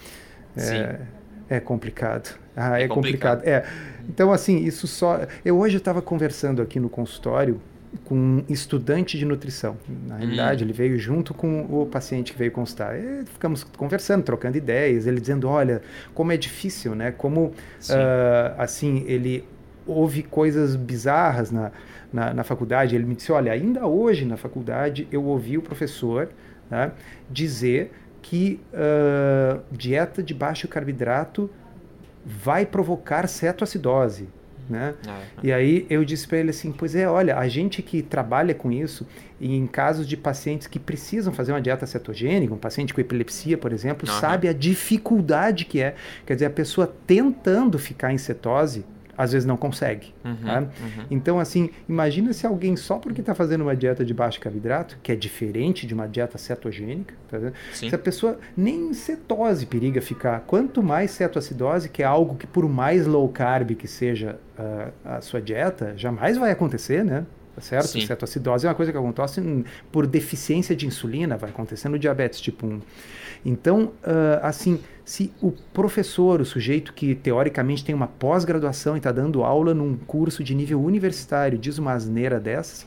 É, é complicado. Ah, é, é complicado. complicado. É. Então, assim, isso só. Eu hoje estava conversando aqui no consultório com um estudante de nutrição. Na realidade, hum. ele veio junto com o paciente que veio constar. E ficamos conversando, trocando ideias, ele dizendo, olha, como é difícil, né? Como, uh, assim, ele ouve coisas bizarras na, na, na, faculdade. Ele me disse: Olha, ainda hoje na faculdade eu ouvi o professor né, dizer que uh, dieta de baixo carboidrato vai provocar cetoacidose. Né? Ah, é. E aí eu disse para ele assim, pois é, olha, a gente que trabalha com isso, e em casos de pacientes que precisam fazer uma dieta cetogênica, um paciente com epilepsia, por exemplo, sabe a dificuldade que é. Quer dizer, a pessoa tentando ficar em cetose, às vezes não consegue. Uhum, tá? uhum. Então, assim, imagina se alguém só porque está fazendo uma dieta de baixo carboidrato, que é diferente de uma dieta cetogênica, tá se a pessoa nem cetose periga ficar, quanto mais cetoacidose, que é algo que por mais low carb que seja uh, a sua dieta, jamais vai acontecer, né? Tá certo? Sim. Cetoacidose é uma coisa que acontece por deficiência de insulina, vai acontecer no diabetes tipo 1. Então, uh, assim, se o professor, o sujeito que teoricamente tem uma pós-graduação e está dando aula num curso de nível universitário, diz uma asneira dessas,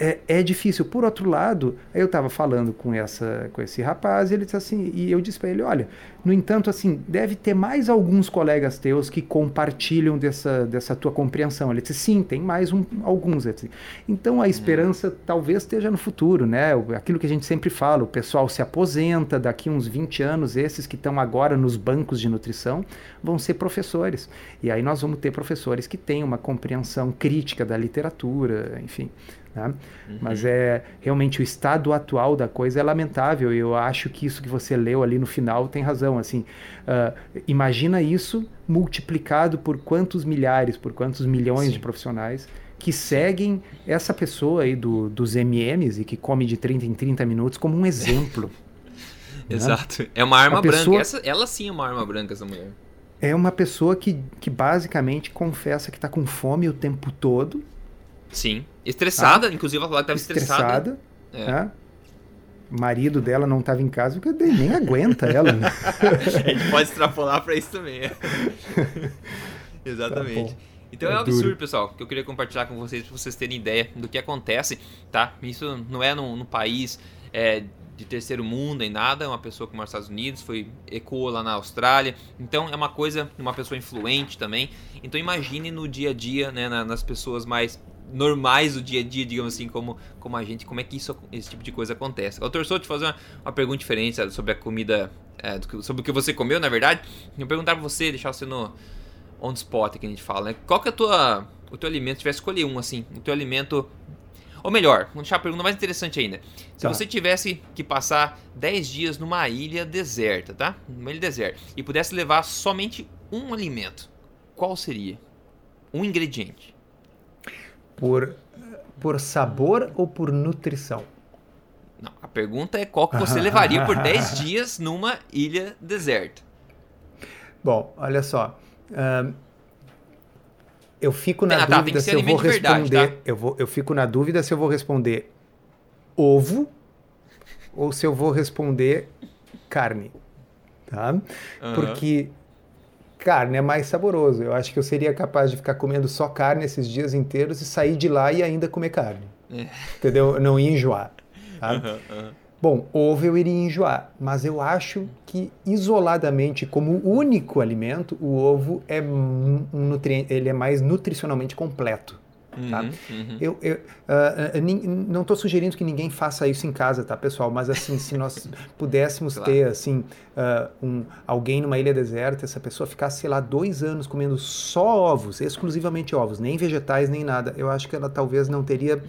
é, é, difícil. Por outro lado, eu estava falando com, essa, com esse rapaz e ele disse assim, e eu disse para ele, olha, no entanto, assim, deve ter mais alguns colegas teus que compartilham dessa, dessa tua compreensão. Ele disse, sim, tem mais um, alguns. Disse, então a esperança hum. talvez esteja no futuro, né? Aquilo que a gente sempre fala, o pessoal se aposenta, daqui uns 20 anos, esses que estão agora nos bancos de nutrição vão ser professores. E aí nós vamos ter professores que têm uma compreensão crítica da literatura, enfim. Né? Uhum. Mas é realmente o estado atual da coisa é lamentável. E eu acho que isso que você leu ali no final tem razão. Assim, uh, imagina isso multiplicado por quantos milhares, por quantos milhões Sim. de profissionais que seguem essa pessoa aí do, dos MMs e que come de 30 em 30 minutos como um exemplo. (laughs) né? Exato. É uma arma branca. Essa, ela sim é uma arma branca, essa mulher. É uma pessoa que, que basicamente confessa que está com fome o tempo todo Sim. Estressada, ah, inclusive ela falou que estava estressada. estressada. É. O marido dela não estava em casa porque nem aguenta ela. Né? (laughs) a gente pode extrapolar para isso também. É. (laughs) Exatamente. Tá então é, é um absurdo, duro. pessoal, que eu queria compartilhar com vocês para vocês terem ideia do que acontece, tá? Isso não é no, no país é, de terceiro mundo em nada, é uma pessoa como os Estados Unidos, foi ecoou lá na Austrália, então é uma coisa, uma pessoa influente também. Então imagine no dia a dia, né, nas pessoas mais normais do dia a dia, digamos assim, como, como a gente, como é que isso, esse tipo de coisa acontece. Doutor Souto, te fazer uma, uma pergunta diferente sabe, sobre a comida, é, sobre o que você comeu, na verdade. Eu perguntar pra você, deixar você no on spot que a gente fala, né? Qual que é a tua, o teu alimento, se tivesse escolher um, assim, o teu alimento... Ou melhor, vamos deixar a pergunta mais interessante ainda. Se tá. você tivesse que passar 10 dias numa ilha deserta, tá? Numa ilha deserta, e pudesse levar somente um alimento, qual seria? Um ingrediente por, por sabor ou por nutrição? Não, a pergunta é qual que você (laughs) levaria por 10 dias numa ilha deserta. Bom, olha só. Uh, eu fico na ah, tá, dúvida se eu vou responder. Verdade, tá? eu, vou, eu fico na dúvida se eu vou responder ovo ou se eu vou responder carne. Tá? Uhum. Porque carne é mais saboroso. Eu acho que eu seria capaz de ficar comendo só carne esses dias inteiros e sair de lá e ainda comer carne. É. Entendeu? Eu não ia enjoar. Tá? Uhum, uhum. Bom, ovo eu iria enjoar, mas eu acho que isoladamente, como único alimento, o ovo é um nutriente, ele é mais nutricionalmente completo. Tá? Uhum, uhum. Eu, eu uh, não estou sugerindo que ninguém faça isso em casa, tá, pessoal? Mas assim, se nós (laughs) pudéssemos claro. ter assim uh, um, alguém numa ilha deserta, essa pessoa ficasse, sei lá, dois anos comendo só ovos, exclusivamente ovos, nem vegetais nem nada, eu acho que ela talvez não teria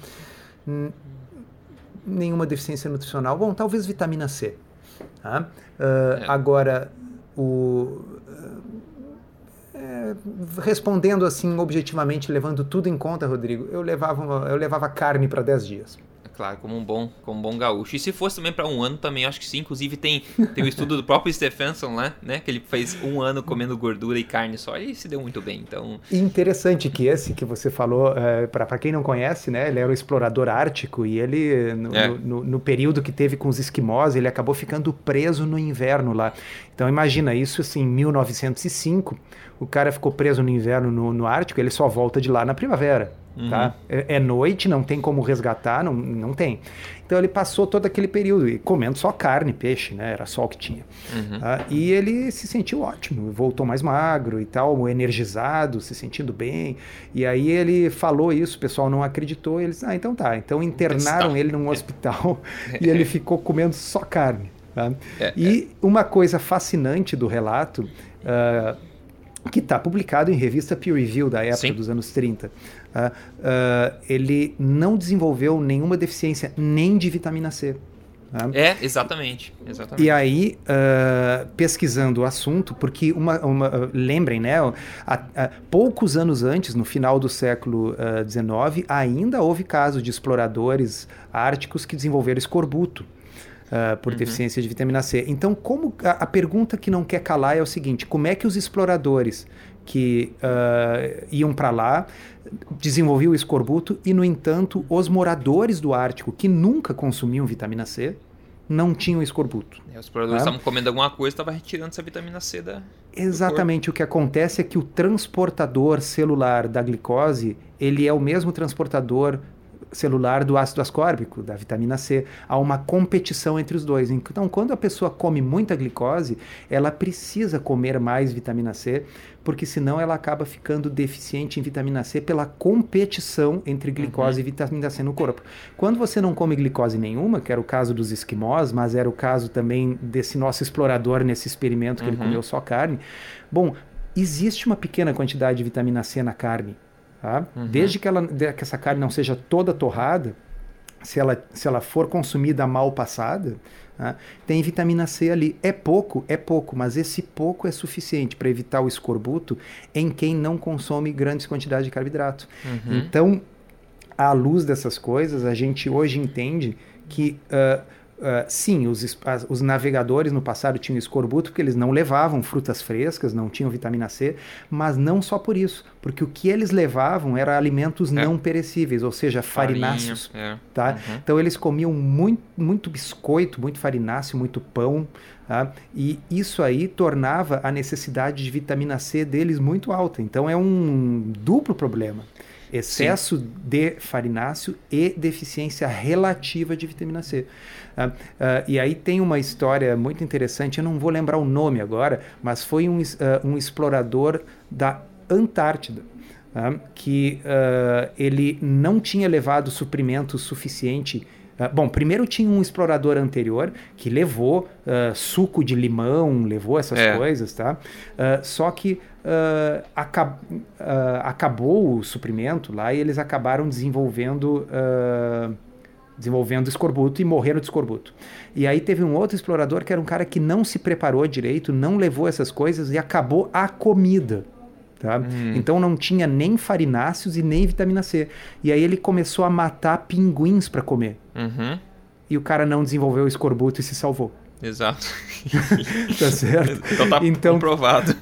nenhuma deficiência nutricional. Bom, talvez vitamina C. Tá? Uh, é. Agora, o, respondendo assim objetivamente, levando tudo em conta, Rodrigo, eu levava, uma, eu levava carne para 10 dias claro, como um bom, como um bom gaúcho. E se fosse também para um ano, também acho que sim. Inclusive tem, tem o estudo do próprio Stephenson lá, né? Que ele fez um ano comendo gordura e carne só e se deu muito bem. Então. Interessante que esse que você falou, é, para quem não conhece, né? Ele era um explorador ártico e ele, no, é. no, no, período que teve com os esquimós, ele acabou ficando preso no inverno lá. Então imagina isso assim, em 1905, o cara ficou preso no inverno no, no Ártico, ele só volta de lá na primavera. Uhum. Tá? É, é, noite, não tem como resgatar, não, não tem. Então ele passou todo aquele período e comendo só carne, peixe, né? Era só o que tinha. Uhum. Tá? E ele se sentiu ótimo, voltou mais magro e tal, energizado, se sentindo bem. E aí ele falou isso, o pessoal não acreditou. Eles, ah, então tá. Então internaram ele num hospital (laughs) e ele ficou comendo só carne. Tá? É, e é. uma coisa fascinante do relato. Uh, que está publicado em revista peer review da época Sim. dos anos 30 uh, uh, ele não desenvolveu nenhuma deficiência nem de vitamina C. Tá? É, exatamente, exatamente. E aí, uh, pesquisando o assunto, porque uma, uma lembrem, né, a, a, poucos anos antes, no final do século XIX, ainda houve casos de exploradores árticos que desenvolveram escorbuto. Uh, por uhum. deficiência de vitamina C. Então, como a, a, pergunta que não quer calar é o seguinte: como é que os exploradores que uh, iam para lá desenvolviam o escorbuto e, no entanto, os moradores do Ártico que nunca consumiam vitamina C não tinham escorbuto. É, os exploradores estavam comendo alguma coisa, estava retirando essa vitamina C da. Exatamente. O que acontece é que o transportador celular da glicose ele é o mesmo transportador celular do ácido ascórbico, da vitamina C. Há uma competição entre os dois. Então, quando a pessoa come muita glicose, ela precisa comer mais vitamina C, porque senão ela acaba ficando deficiente em vitamina C pela competição entre glicose uhum. e vitamina C no corpo. Quando você não come glicose nenhuma, que era o caso dos esquimós, mas era o caso também desse nosso explorador nesse experimento que uhum. ele comeu só carne, bom, existe uma pequena quantidade de vitamina C na carne. Tá? Uhum. Desde que, ela, que essa carne não seja toda torrada, se ela, se ela for consumida mal passada, tá? tem vitamina C ali. É pouco, é pouco, mas esse pouco é suficiente para evitar o escorbuto em quem não consome grandes quantidades de carboidrato. Uhum. Então, à luz dessas coisas, a gente hoje entende que. Uh, Uh, sim, os, as, os, navegadores no passado tinham escorbuto porque eles não levavam frutas frescas, não tinham vitamina C, mas não só por isso, porque o que eles levavam era alimentos é. não perecíveis, ou seja, farináceos. É. Tá? Uhum. Então eles comiam muito, muito biscoito, muito farináceo, muito pão, tá? e isso aí tornava a necessidade de vitamina C deles muito alta. Então é um duplo problema excesso Sim. de farináceo e deficiência relativa de vitamina C. Uh, uh, e aí tem uma história muito interessante, eu não vou lembrar o nome agora, mas foi um, uh, um explorador da Antártida. que ele não tinha levado suprimento suficiente bom, primeiro tinha um explorador anterior que levou uh, suco de limão, levou essas é. coisas, tá? Uh, só que uh, acab acabou o suprimento lá e eles acabaram desenvolvendo desenvolvendo escorbuto e morreram de escorbuto. E aí teve um outro explorador que era um cara que não se preparou direito, não levou essas coisas e acabou a comida. Tá? Hum. Então não tinha nem farináceos e nem vitamina C. E aí ele começou a matar pinguins para comer. Uhum. E o cara não desenvolveu escorbuto e se salvou. Exato. (laughs) tá certo? Então tá então, comprovado.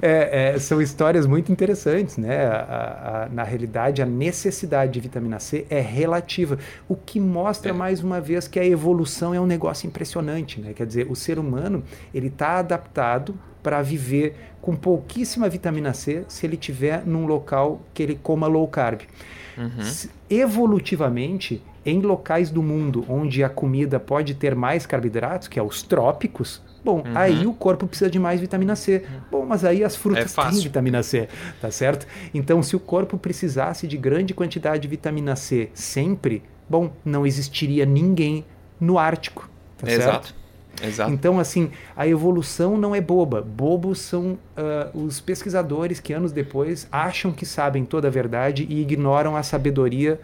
É, é, são histórias muito interessantes, né? A, a, na realidade, a necessidade de vitamina C é relativa, o que mostra é. mais uma vez que a evolução é um negócio impressionante, né? Quer dizer, o ser humano ele está adaptado para viver com pouquíssima vitamina C se ele tiver num local que ele coma low carb. Uhum. Evolutivamente, em locais do mundo onde a comida pode ter mais carboidratos, que é os trópicos, bom, uhum. aí o corpo precisa de mais vitamina C. Bom, mas aí as frutas é têm vitamina C, tá certo? Então, se o corpo precisasse de grande quantidade de vitamina C sempre, bom, não existiria ninguém no Ártico, tá Exato. certo? Exato. Então, assim, a evolução não é boba. Bobos são uh, os pesquisadores que anos depois acham que sabem toda a verdade e ignoram a sabedoria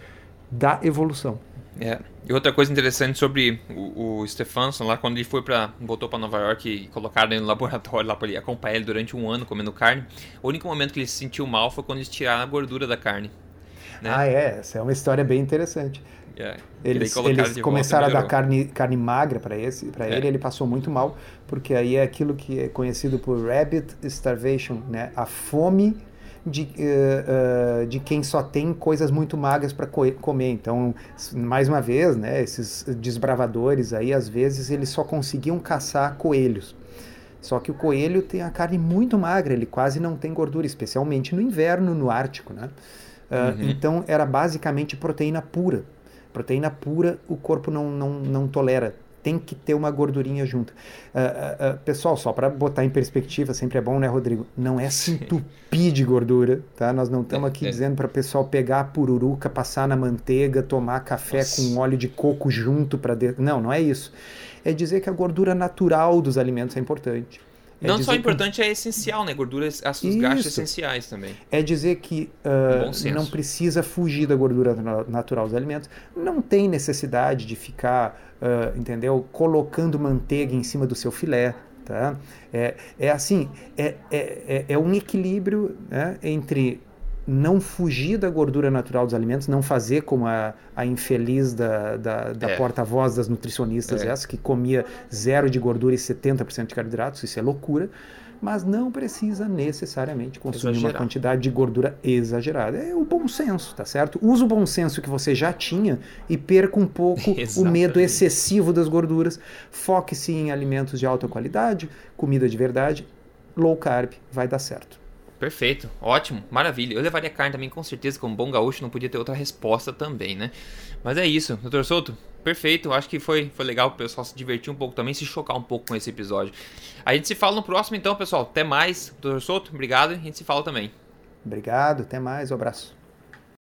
da evolução. É. E outra coisa interessante sobre o, o Stefanson, lá quando ele foi para voltou para Nova York e colocaram ele no (laughs) laboratório lá para ele acompanhar ele durante um ano comendo carne, o único momento que ele se sentiu mal foi quando eles tiraram a gordura da carne. Né? Ah, é. Essa é uma história bem interessante. Yeah. É. Eles, eles começaram a dar carne, carne magra para esse, para é. ele, ele passou muito mal, porque aí é aquilo que é conhecido por rabbit starvation, né? A fome de, uh, uh, de quem só tem coisas muito magras para co comer. Então, mais uma vez, né, esses desbravadores aí, às vezes, eles só conseguiam caçar coelhos. Só que o coelho tem a carne muito magra, ele quase não tem gordura, especialmente no inverno, no Ártico, né? Uh, uhum. Então, era basicamente proteína pura. Proteína pura o corpo não, não, não tolera tem que ter uma gordurinha junto. Uh, uh, uh, pessoal, só para botar em perspectiva, sempre é bom, né, Rodrigo? Não é se entupir de gordura, tá? Nós não estamos aqui é, é. dizendo para o pessoal pegar a pururuca, passar na manteiga, tomar café Nossa. com óleo de coco junto para dentro. Não, não é isso. É dizer que a gordura natural dos alimentos é importante. É não só importante, que... é essencial, né? Gorduras, os gastos essenciais também. É dizer que uh, não precisa fugir da gordura natural dos alimentos. Não tem necessidade de ficar, uh, entendeu? Colocando manteiga em cima do seu filé. Tá? É, é assim, é, é, é, é um equilíbrio né, entre não fugir da gordura natural dos alimentos, não fazer como a, a infeliz da, da, da é. porta-voz das nutricionistas, é. essa que comia zero de gordura e 70% de carboidratos, isso é loucura, mas não precisa necessariamente consumir Exagerar. uma quantidade de gordura exagerada. É o bom senso, tá certo? Use o bom senso que você já tinha e perca um pouco (laughs) o medo excessivo das gorduras. Foque-se em alimentos de alta qualidade, comida de verdade, low carb, vai dar certo. Perfeito, ótimo, maravilha. Eu levaria carne também, com certeza, como bom gaúcho, não podia ter outra resposta também, né? Mas é isso, doutor Souto, perfeito. Acho que foi, foi legal o pessoal se divertir um pouco também, se chocar um pouco com esse episódio. A gente se fala no próximo, então, pessoal. Até mais, doutor Souto, obrigado. A gente se fala também. Obrigado, até mais, um abraço.